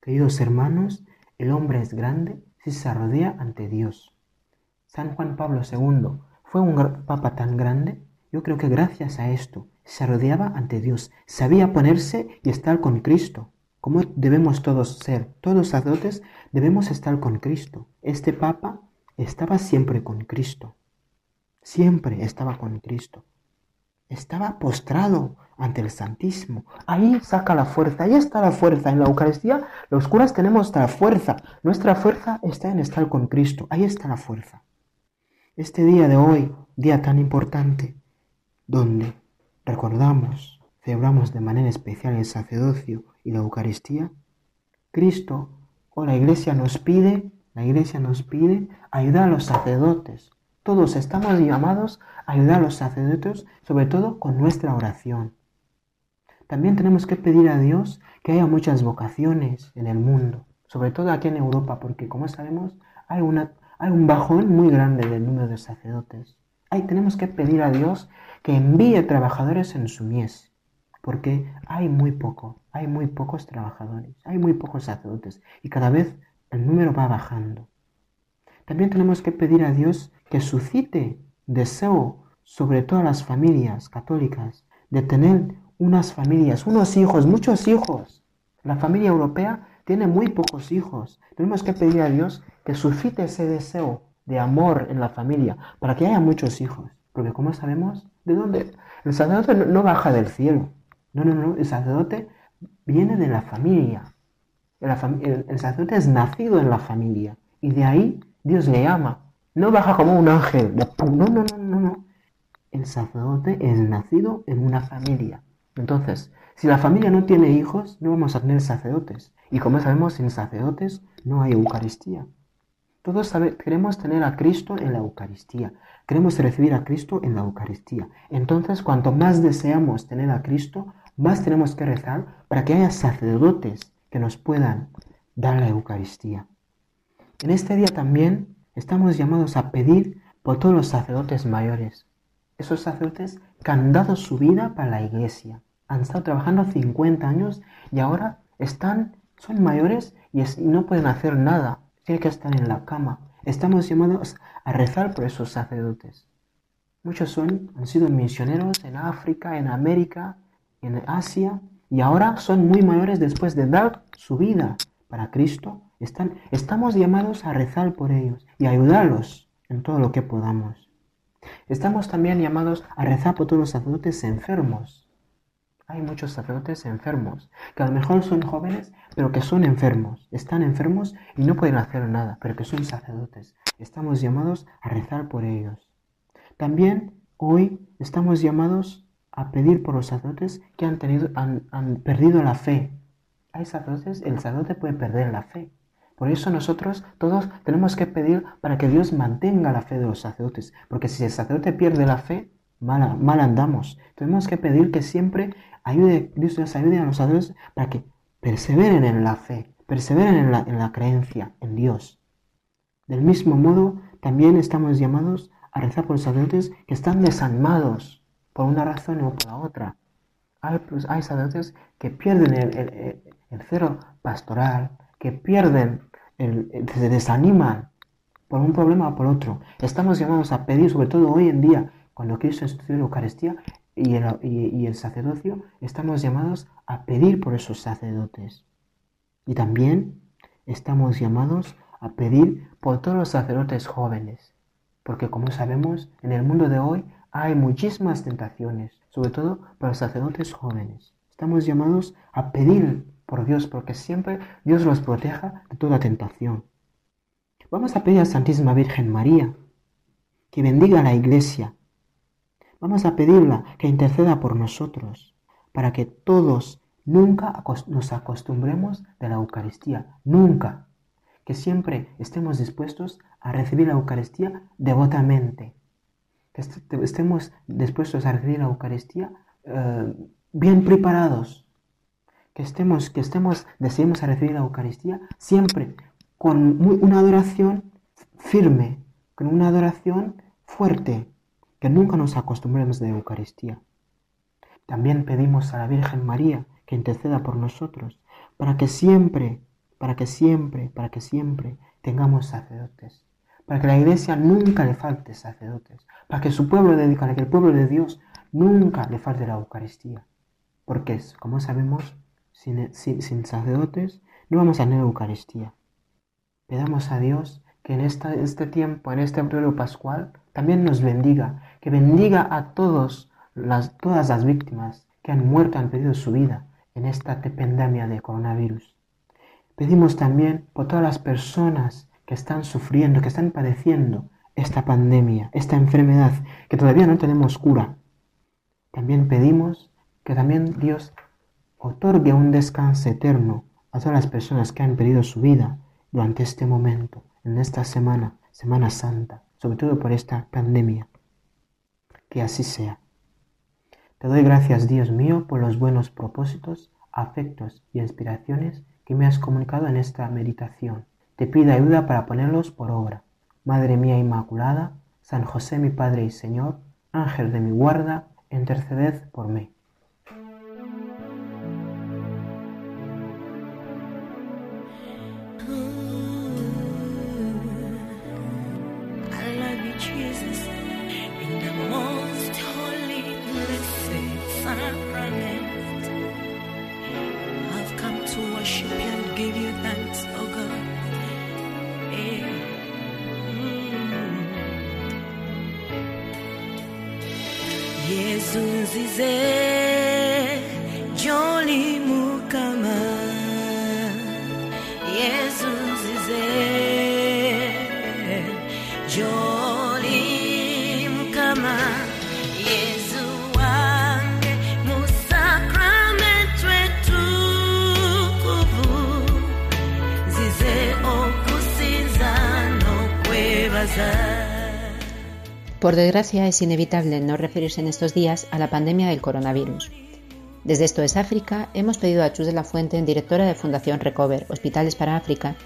Queridos hermanos, el hombre es grande si se rodea ante Dios. San Juan Pablo II fue un papa tan grande yo creo que gracias a esto se rodeaba ante Dios, sabía ponerse y estar con Cristo. Como debemos todos ser, todos sacerdotes debemos estar con Cristo. Este Papa estaba siempre con Cristo. Siempre estaba con Cristo. Estaba postrado ante el Santísimo. Ahí saca la fuerza, ahí está la fuerza. En la Eucaristía los curas tenemos la fuerza. Nuestra fuerza está en estar con Cristo. Ahí está la fuerza. Este día de hoy, día tan importante, donde recordamos, celebramos de manera especial el sacerdocio y la Eucaristía, Cristo o la Iglesia nos pide, la Iglesia nos pide ayudar a los sacerdotes. Todos estamos llamados a ayudar a los sacerdotes, sobre todo con nuestra oración. También tenemos que pedir a Dios que haya muchas vocaciones en el mundo, sobre todo aquí en Europa, porque como sabemos hay, hay un bajón muy grande del número de sacerdotes. Ahí tenemos que pedir a Dios que envíe trabajadores en su mies, porque hay muy poco, hay muy pocos trabajadores, hay muy pocos sacerdotes y cada vez el número va bajando. También tenemos que pedir a Dios que suscite deseo sobre todas las familias católicas de tener unas familias, unos hijos, muchos hijos. La familia europea tiene muy pocos hijos. Tenemos que pedir a Dios que suscite ese deseo de amor en la familia para que haya muchos hijos. Porque como sabemos, ¿De dónde? El sacerdote no baja del cielo. No, no, no. El sacerdote viene de la familia. El, sacerdote es nacido en la familia. Y de ahí Dios le ama. No baja como un ángel. No, no, no, no, no. El sacerdote es nacido en una familia. Entonces, si la familia no tiene hijos, no vamos a tener sacerdotes. Y como sabemos, sin sacerdotes no hay Eucaristía. Todos queremos tener a Cristo en la Eucaristía. Queremos recibir a Cristo en la Eucaristía. Entonces, cuanto más deseamos tener a Cristo, más tenemos que rezar para que haya sacerdotes que nos puedan dar la Eucaristía. En este día también estamos llamados a pedir por todos los sacerdotes mayores. Esos sacerdotes que han dado su vida para la iglesia. Han estado trabajando 50 años y ahora están, son mayores y, no pueden hacer nada, tienen que estar en la cama. Estamos llamados a rezar por esos sacerdotes. Muchos son, han sido misioneros en África, en América, en Asia, y ahora son muy mayores después de dar su vida para Cristo. Están, estamos llamados a rezar por ellos y ayudarlos en todo lo que podamos. Estamos también llamados a rezar por todos los sacerdotes enfermos. Hay muchos sacerdotes enfermos, que a lo mejor son jóvenes, pero que son enfermos. Están enfermos y no pueden hacer nada, pero que son sacerdotes. Estamos llamados a rezar por ellos. También hoy estamos llamados a pedir por los sacerdotes que han, tenido, han, perdido la fe. Hay sacerdotes, el sacerdote puede perder la fe. Por eso nosotros todos tenemos que pedir para que Dios mantenga la fe de los sacerdotes, porque si el sacerdote pierde la fe, mal andamos. Tenemos que pedir que siempre ayude, Dios nos ayude a los sacerdotes para que perseveren en la fe, perseveren en la, en la creencia en Dios. Del mismo modo, también estamos llamados a rezar por los sacerdotes que están desanimados por una razón o por la otra. Hay, pues, sacerdotes que pierden el, el, el cero pastoral, que pierden, se desaniman por un problema o por otro. Estamos llamados a pedir, sobre todo hoy en día, cuando Cristo instituyó la Eucaristía y el, sacerdocio, estamos llamados a pedir por esos sacerdotes. Y también estamos llamados a pedir por todos los sacerdotes jóvenes, porque como sabemos, en el mundo de hoy hay muchísimas tentaciones, sobre todo para los sacerdotes jóvenes. Estamos llamados a pedir por Dios, porque siempre Dios los proteja de toda tentación. Vamos a pedir a Santísima Virgen María que bendiga a la Iglesia. Vamos a pedirla que interceda por nosotros, para que todos nunca nos acostumbremos de la Eucaristía, nunca. Que siempre estemos dispuestos a recibir la Eucaristía devotamente. Que estemos dispuestos a recibir la Eucaristía eh, bien preparados, que estemos, que estemos, deseemos a recibir la Eucaristía siempre con una adoración firme, con una adoración fuerte, que nunca nos acostumbremos de Eucaristía. También pedimos a la Virgen María que interceda por nosotros, para que siempre, para que siempre, para que siempre tengamos sacerdotes, para que la Iglesia nunca le falte sacerdotes, para que su pueblo de, para que el pueblo de Dios nunca le falte la Eucaristía, porque como sabemos, sin, sacerdotes, no vamos a tener Eucaristía. Pedamos a Dios que en este tiempo, en este periodo pascual, también nos bendiga, que bendiga a todos las, todas las víctimas que han muerto, han perdido su vida en esta pandemia de coronavirus. Pedimos también por todas las personas que están sufriendo, que están padeciendo esta pandemia, esta enfermedad, que todavía no tenemos cura. También pedimos que también Dios otorgue un descanso eterno a todas las personas que han perdido su vida durante este momento, en esta semana, Semana Santa, sobre todo por esta pandemia. Que así sea. Te doy gracias, Dios mío, por los buenos propósitos, afectos y inspiraciones que me has comunicado en esta meditación. Te pido ayuda para ponerlos por obra. Madre mía Inmaculada, San José mi Padre y Señor, Ángel de mi guarda, interceded por mí. Por desgracia, es inevitable no referirse en estos días a la pandemia del coronavirus. Desde Esto es África hemos pedido a Chus de la Fuente, directora de Fundación Recover Hospitales para África,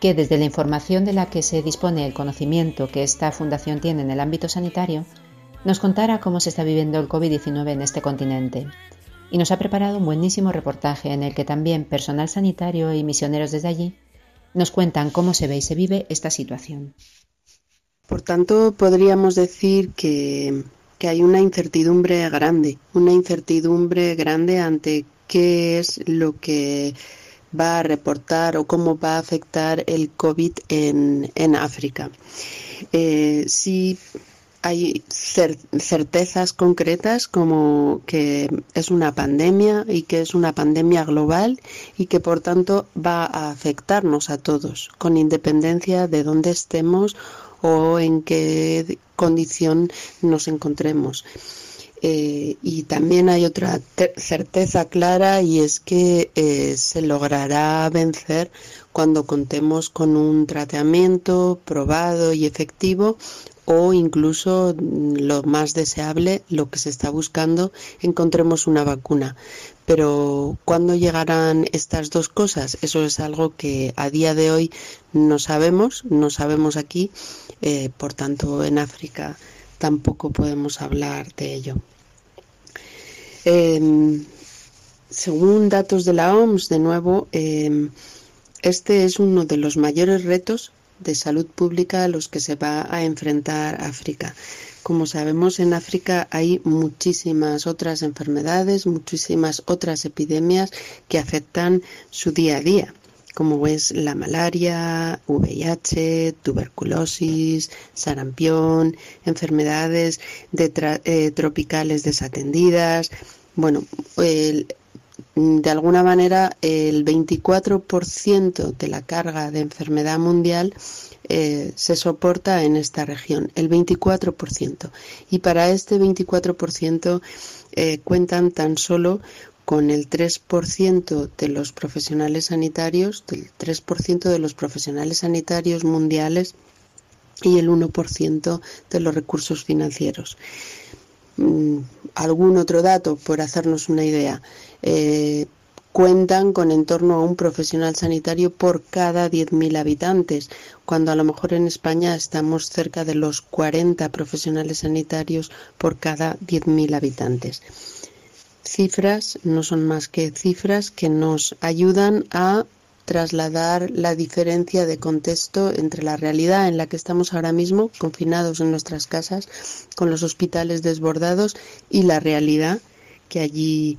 que desde la información de la que se dispone el conocimiento que esta fundación tiene en el ámbito sanitario, nos contara cómo se está viviendo el COVID-19 en este continente. y nos ha preparado un buenísimo reportaje en el que también personal sanitario y misioneros desde allí nos cuentan cómo se ve y se vive esta situación. Por tanto, podríamos decir que, hay una incertidumbre grande, una incertidumbre grande ante qué es lo que va a reportar o cómo va a afectar el COVID en, en África. Eh, si hay certezas concretas como que es una pandemia y que es una pandemia global y que por tanto va a afectarnos a todos, con independencia de dónde estemos o en qué condición nos encontremos. Eh, y también hay otra certeza clara y es que eh, se logrará vencer cuando contemos con un tratamiento probado y efectivo o incluso mm, lo más deseable, lo que se está buscando, encontremos una vacuna. Pero ¿cuándo llegarán estas dos cosas? Eso es algo que a día de hoy no sabemos, no sabemos aquí, eh, por tanto en África tampoco podemos hablar de ello. Em, según datos de la OMS, de nuevo, em, este es uno de los mayores retos de salud pública a los que se va a enfrentar África. Como sabemos, en África hay muchísimas otras enfermedades, muchísimas otras epidemias que afectan su día a día como es la malaria, VIH, tuberculosis, sarampión, enfermedades eh, tropicales desatendidas. Bueno, de alguna manera el 24% de la carga de enfermedad mundial eh, se soporta en esta región, el 24%. Y para este 24% eh, cuentan tan solo con el 3% de los profesionales sanitarios, del 3% de los profesionales sanitarios mundiales y el 1% de los recursos financieros. Mm, algún otro dato por hacernos una idea. Eh, cuentan con en torno a un profesional sanitario por cada 10.000 habitantes, cuando a lo mejor en España estamos cerca de los 40 profesionales sanitarios por cada 10.000 habitantes cifras no son más que cifras que nos ayudan a trasladar la diferencia de contexto entre la realidad en la que estamos ahora mismo, confinados en nuestras casas, con los hospitales desbordados, y la realidad que allí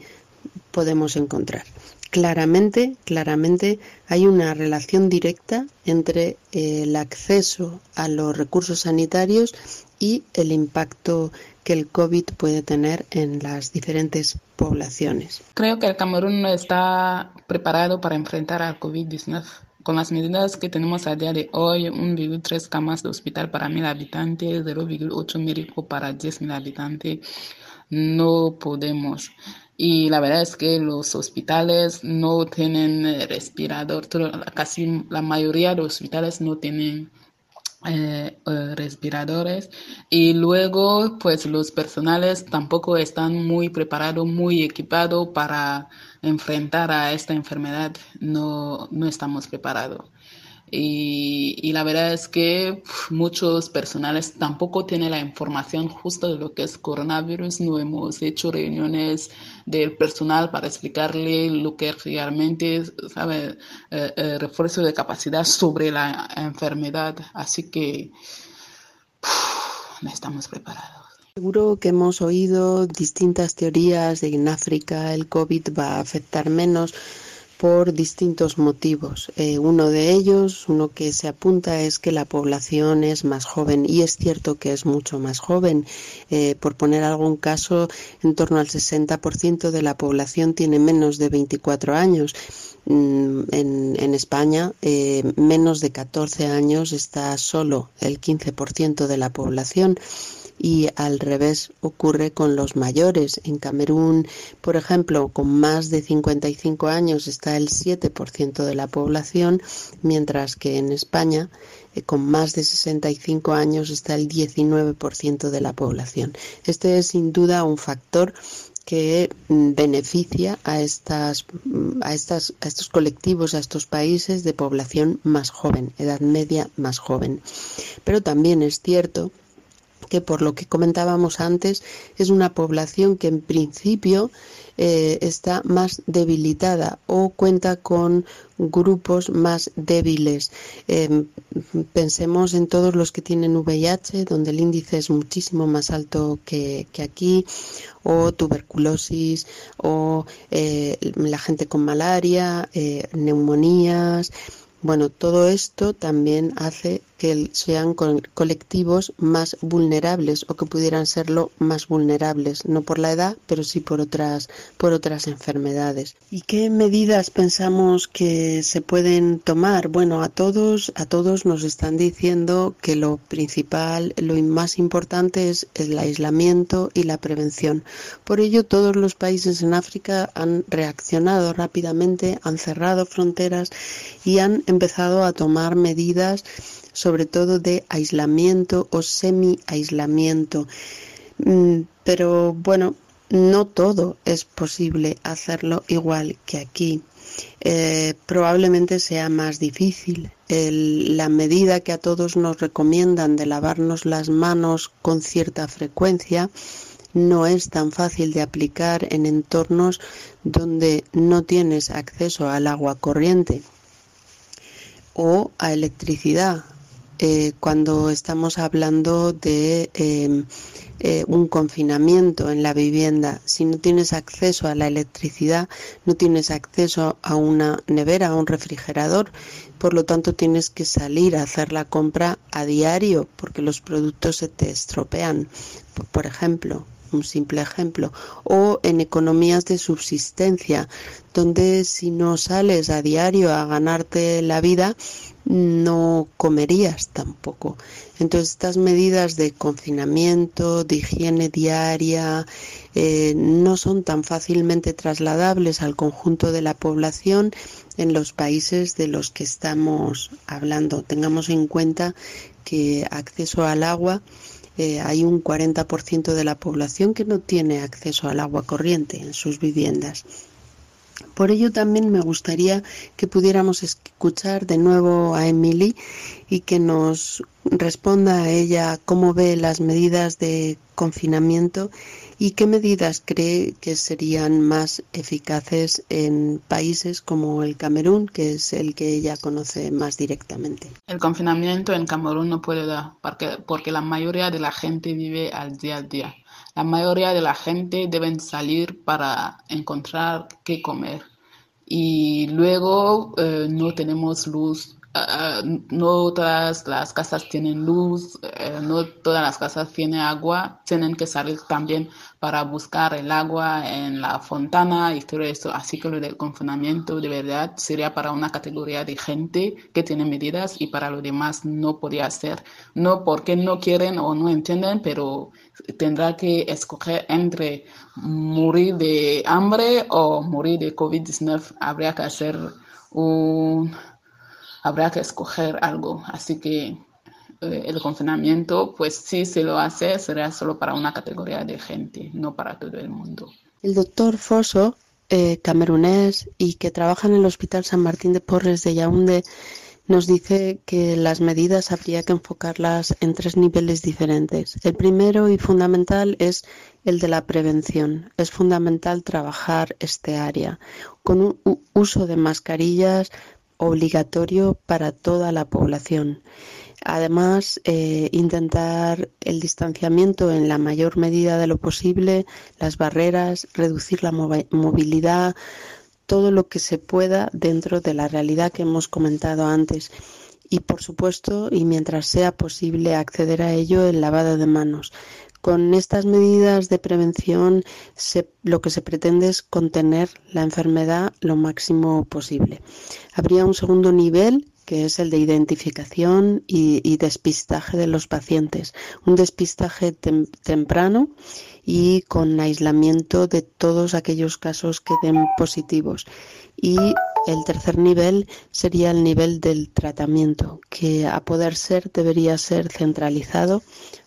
podemos encontrar. Claramente, claramente hay una relación directa entre el acceso a los recursos sanitarios y el impacto que el COVID puede tener en las diferentes poblaciones. Creo que el Camerún no está preparado para enfrentar al COVID-19. Con las medidas que tenemos a día de hoy, 1,3 camas de hospital para 1.000 habitantes, 0,8 médico para 10.000 habitantes, no podemos. Y la verdad es que los hospitales no tienen respirador, casi la mayoría de los hospitales no tienen eh, eh, respiradores y luego pues los personales tampoco están muy preparados, muy equipados para enfrentar a esta enfermedad, no, no estamos preparados. Y, la verdad es que muchos personales tampoco tienen la información justa de lo que es coronavirus. No hemos hecho reuniones del personal para explicarle lo que realmente sabe eh, eh, refuerzo de capacidad sobre la enfermedad. Así que no estamos preparados. Seguro que hemos oído distintas teorías de que en África el COVID va a afectar menos por distintos motivos. Eh, uno de ellos, uno que se apunta, es que la población es más joven y es cierto que es mucho más joven. Eh, por poner algún caso, en torno al 60% de la población tiene menos de 24 años. Mm, en, en, España, eh, menos de 14 años está solo el 15% de la población y al revés ocurre con los mayores. En Camerún, por ejemplo, con más de 55 años está el 7% de la población, mientras que en España eh, con más de 65 años está el 19% de la población. Este es sin duda un factor que mm, beneficia a estas, mm, a estas a estos colectivos, a estos países de población más joven, edad media más joven. Pero también es cierto que por lo que comentábamos antes es una población que en principio eh, está más debilitada o cuenta con grupos más débiles. Em, pensemos en todos los que tienen VIH, donde el índice es muchísimo más alto que, aquí, o tuberculosis, o eh, la gente con malaria, eh, neumonías. Bueno, todo esto también hace que sean colectivos más vulnerables o que pudieran serlo más vulnerables, no por la edad, pero sí por otras, por otras enfermedades. ¿Y qué medidas pensamos que se pueden tomar? Bueno, a todos, a todos nos están diciendo que lo principal, lo más importante es el aislamiento y la prevención. Por ello, todos los países en África han reaccionado rápidamente, han cerrado fronteras y han empezado a tomar medidas sobre todo de aislamiento o semi-aislamiento. Mm, pero bueno, no todo es posible hacerlo igual que aquí. Eh, probablemente sea más difícil. la medida que a todos nos recomiendan de lavarnos las manos con cierta frecuencia no es tan fácil de aplicar en entornos donde no tienes acceso al agua corriente o a electricidad eh, cuando estamos hablando de em, eh, un confinamiento en la vivienda. Si no tienes acceso a la electricidad, no tienes acceso a una nevera, a un refrigerador, por lo tanto tienes que salir a hacer la compra a diario porque los productos se te estropean. Por ejemplo, un simple ejemplo, o en economías de subsistencia, donde si no sales a diario a ganarte la vida, no comerías tampoco. Entonces estas medidas de confinamiento, de higiene diaria, eh, no son tan fácilmente trasladables al conjunto de la población en los países de los que estamos hablando. Tengamos en cuenta que acceso al agua eh, hay un 40% de la población que no tiene acceso al agua corriente en sus viviendas. Por ello también me gustaría que pudiéramos escuchar de nuevo a Emily y que nos responda a ella cómo ve las medidas de confinamiento y qué medidas cree que serían más eficaces en países como el Camerún, que es el que ella conoce más directamente. El confinamiento en Camerún no puede dar porque, porque la mayoría de la gente vive al día a día la mayoría de la gente deben salir para encontrar qué comer. Y luego eh, no tenemos luz Ah, no todas las casas tienen luz, eh, no todas las casas tienen agua, tienen que salir también para buscar el agua en la fontana y todo eso. Así que lo del confinamiento de verdad sería para una categoría de gente que tiene medidas y para los demás no podría ser. No porque no quieren o no entienden, pero tendrá que escoger entre morir de hambre o morir de COVID-19. Habría que hacer un habrá que escoger algo. Así que eh, el confinamiento, pues si se lo hace, será solo para una categoría de gente, no para todo el mundo. El doctor Foso, eh, camerunés y que trabaja en el Hospital San Martín de Porres de Yaoundé, nos dice que las medidas habría que enfocarlas en tres niveles diferentes. El primero y fundamental es el de la prevención. Es fundamental trabajar este área con un uso de mascarillas obligatorio para toda la población. Además, eh, intentar el distanciamiento en la mayor medida de lo posible, las barreras, reducir la movilidad, todo lo que se pueda dentro de la realidad que hemos comentado antes. Y, por supuesto, y mientras sea posible, acceder a ello el lavado de manos. Con estas medidas de prevención lo que se pretende es contener la enfermedad lo máximo posible. Habría un segundo nivel que es el de identificación y, despistaje de los pacientes. Un despistaje temprano y con aislamiento de todos aquellos casos que den positivos. Y el tercer nivel sería el nivel del tratamiento, que a poder ser debería ser centralizado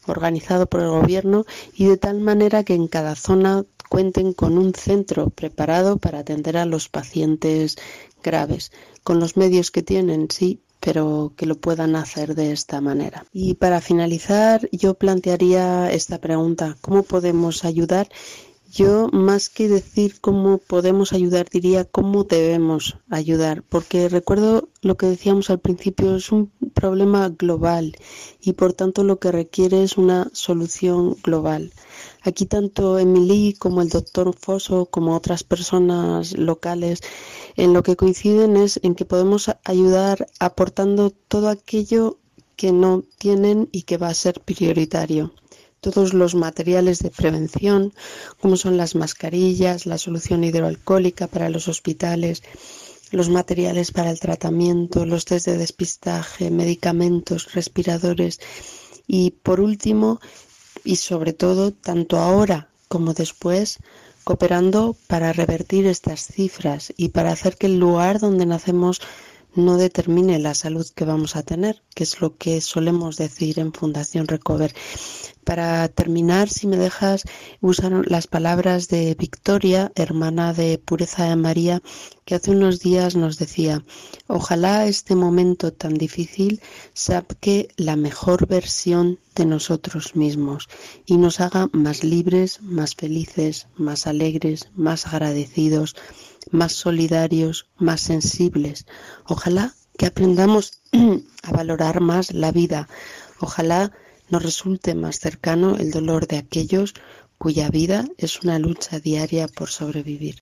organizado por el gobierno y de tal manera que en cada zona cuenten con un centro preparado para atender a los pacientes graves. Con los medios que tienen, sí, pero que lo puedan hacer de esta manera. Y para finalizar, yo plantearía esta pregunta, ¿cómo podemos ayudar? Yo, más que decir cómo podemos ayudar, diría cómo debemos ayudar, porque recuerdo lo que decíamos al principio, es un problema global y por tanto lo que requiere es una solución global. Aquí tanto Emily como el doctor Foso como otras personas locales en lo que coinciden es en que podemos ayudar aportando todo aquello que no tienen y que va a ser prioritario. Todos los materiales de prevención, como son las mascarillas, la solución hidroalcohólica para los hospitales, los materiales para el tratamiento, los test de despistaje, medicamentos, respiradores. Y, por último, y sobre todo, tanto ahora como después, cooperando para revertir estas cifras y para hacer que el lugar donde nacemos no determine la salud que vamos a tener, que es lo que solemos decir en Fundación Recover. Para terminar, si me dejas, usar las palabras de Victoria, hermana de Pureza de María, que hace unos días nos decía, ojalá este momento tan difícil saque la mejor versión de nosotros mismos y nos haga más libres, más felices, más alegres, más agradecidos, más solidarios, más sensibles. Ojalá que aprendamos a valorar más la vida. Ojalá nos resulte más cercano el dolor de aquellos cuya vida es una lucha diaria por sobrevivir.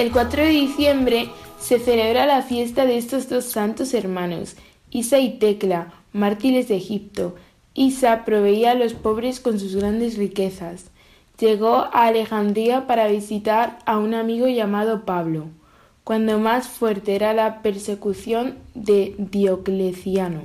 El 4 de diciembre se celebra la fiesta de estos dos santos hermanos, Isa y Tecla, mártires de Egipto. Isa proveía a los pobres con sus grandes riquezas. Llegó a Alejandría para visitar a un amigo llamado Pablo, cuando más fuerte era la persecución de Diocleciano.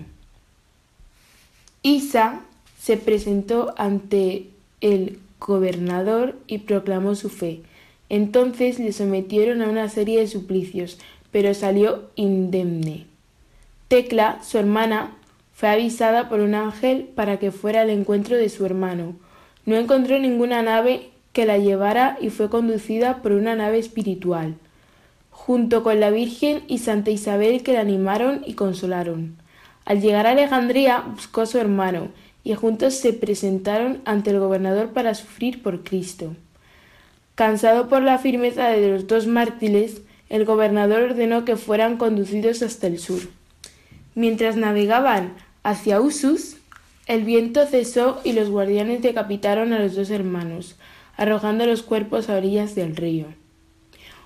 Isa se presentó ante el gobernador y proclamó su fe. Entonces le sometieron a una serie de suplicios, pero salió indemne. Tecla, su hermana, fue avisada por un ángel para que fuera al encuentro de su hermano. No encontró ninguna nave que la llevara y fue conducida por una nave espiritual, junto con la Virgen y Santa Isabel que la animaron y consolaron. Al llegar a Alejandría buscó a su hermano, y juntos se presentaron ante el gobernador para sufrir por Cristo. Cansado por la firmeza de los dos mártires, el gobernador ordenó que fueran conducidos hasta el sur. Mientras navegaban hacia Usus, el viento cesó y los guardianes decapitaron a los dos hermanos, arrojando los cuerpos a orillas del río.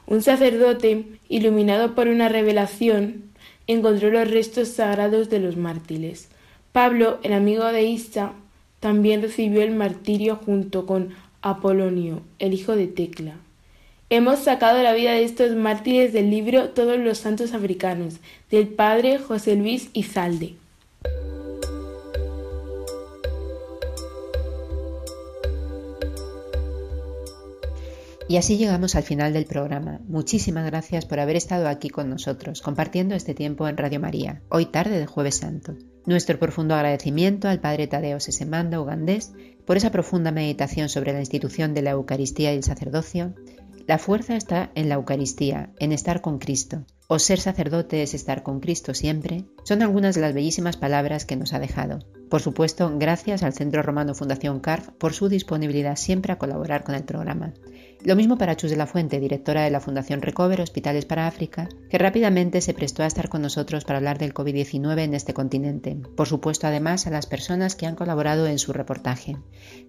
Un sacerdote, iluminado por una revelación, encontró los restos sagrados de los mártires. Pablo, el amigo de Isa, también recibió el martirio junto con Apolonio, el hijo de Tecla. Hemos sacado la vida de estos mártires del libro Todos los Santos Africanos, del padre José Luis Izalde. Y así llegamos al final del programa. Muchísimas gracias por haber estado aquí con nosotros, compartiendo este tiempo en Radio María, hoy tarde de Jueves Santo. Nuestro profundo agradecimiento al Padre Tadeo Sesemanda, ugandés, por esa profunda meditación sobre la institución de la Eucaristía y el sacerdocio. La fuerza está en la Eucaristía, en estar con Cristo. O ser sacerdote es estar con Cristo siempre, son algunas de las bellísimas palabras que nos ha dejado. Por supuesto, gracias al Centro Romano Fundación CARF por su disponibilidad siempre a colaborar con el programa. Lo mismo para Chus de la Fuente, directora de la Fundación Recover Hospitales para África, que rápidamente se prestó a estar con nosotros para hablar del COVID-19 en este continente. Por supuesto, además, a las personas que han colaborado en su reportaje,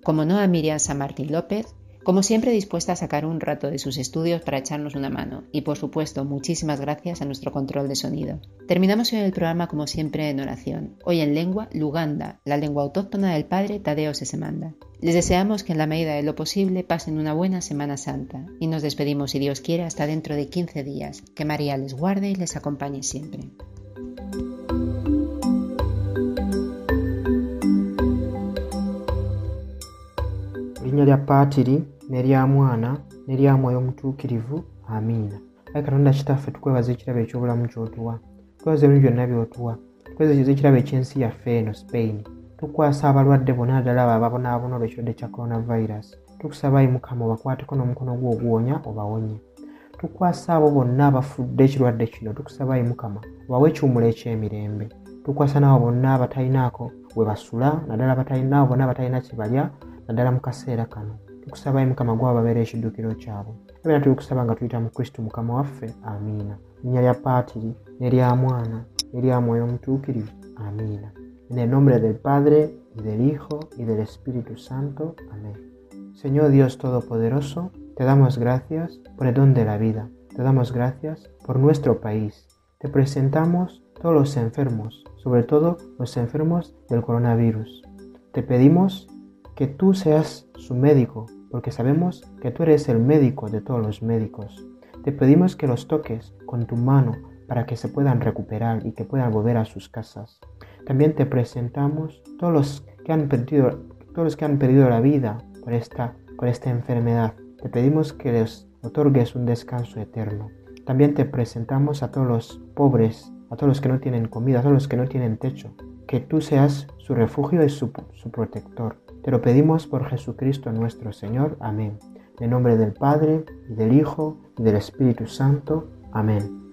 como no a Miriam San Martín López, como siempre dispuesta a sacar un rato de sus estudios para echarnos una mano y por supuesto muchísimas gracias a nuestro control de sonido. Terminamos hoy el programa como siempre en oración, hoy en lengua luganda, la lengua autóctona del padre Tadeo Sesemanda. Les deseamos que en la medida de lo posible pasen una buena Semana Santa y nos despedimos si Dios quiere hasta dentro de 15 días. Que María les guarde y les acompañe siempre. Erinnya lya paatiri n'erya mwana n'erya mwoyo omutuukirivu amiina. Ayi katonda kitaffe tukwebaza ekirabo ekyobulamu kyotuwa tukwebaza ebintu byonna byotuwa tukwebaza ekirabo ekyensi yaffe eno spain. Tukwasa abalwadde bonna ddala abo ababonaabona olwekirwadde kya coronavirus. Tukusaba ayi mukama obakwateko n'omukono gwo ogwonya obawonye. Tukwasa abo bonna abafudde ekirwadde kino tukusaba ayi mukama obawe ekiwumulo eky'emirembe. Tukwasa n'abo bonna abatalinaako we basula naddala abatalinaabo bonna abatalina kyebalya naddala mu kaseera kano tukusabayo mukama gwa babeera ekiddukiro kyabwe. Ebeera tulikusaba nga tuyita mu kristo mukama waffe amiina. Linnya lya paatiri nerya mwana nerya mwoyo omutuukirivu amiina. En el nombre del padre y del hijo y del espíritu santo amén. Señor dios todopoderoso te damos gracias por el don de la vida. Te damos gracias por nuestro país. Te presentamos todos los enfermos sobre todo los enfermos del coronavirus. Te pedimos que tú seas su médico, porque sabemos que tú eres el médico de todos los médicos. Te pedimos que los toques con tu mano para que se puedan recuperar y que puedan volver a sus casas. También te presentamos todos los que han perdido, todos los que han perdido la vida por esta, por esta enfermedad. Te pedimos que les otorgues un descanso eterno. También te presentamos a todos los pobres, a todos los que no tienen comida, a todos los que no tienen techo. Que tú seas su refugio y su, su protector. Te lo pedimos por Jesucristo nuestro Señor. Amén. En nombre del Padre, y del Hijo, y del Espíritu Santo. Amén.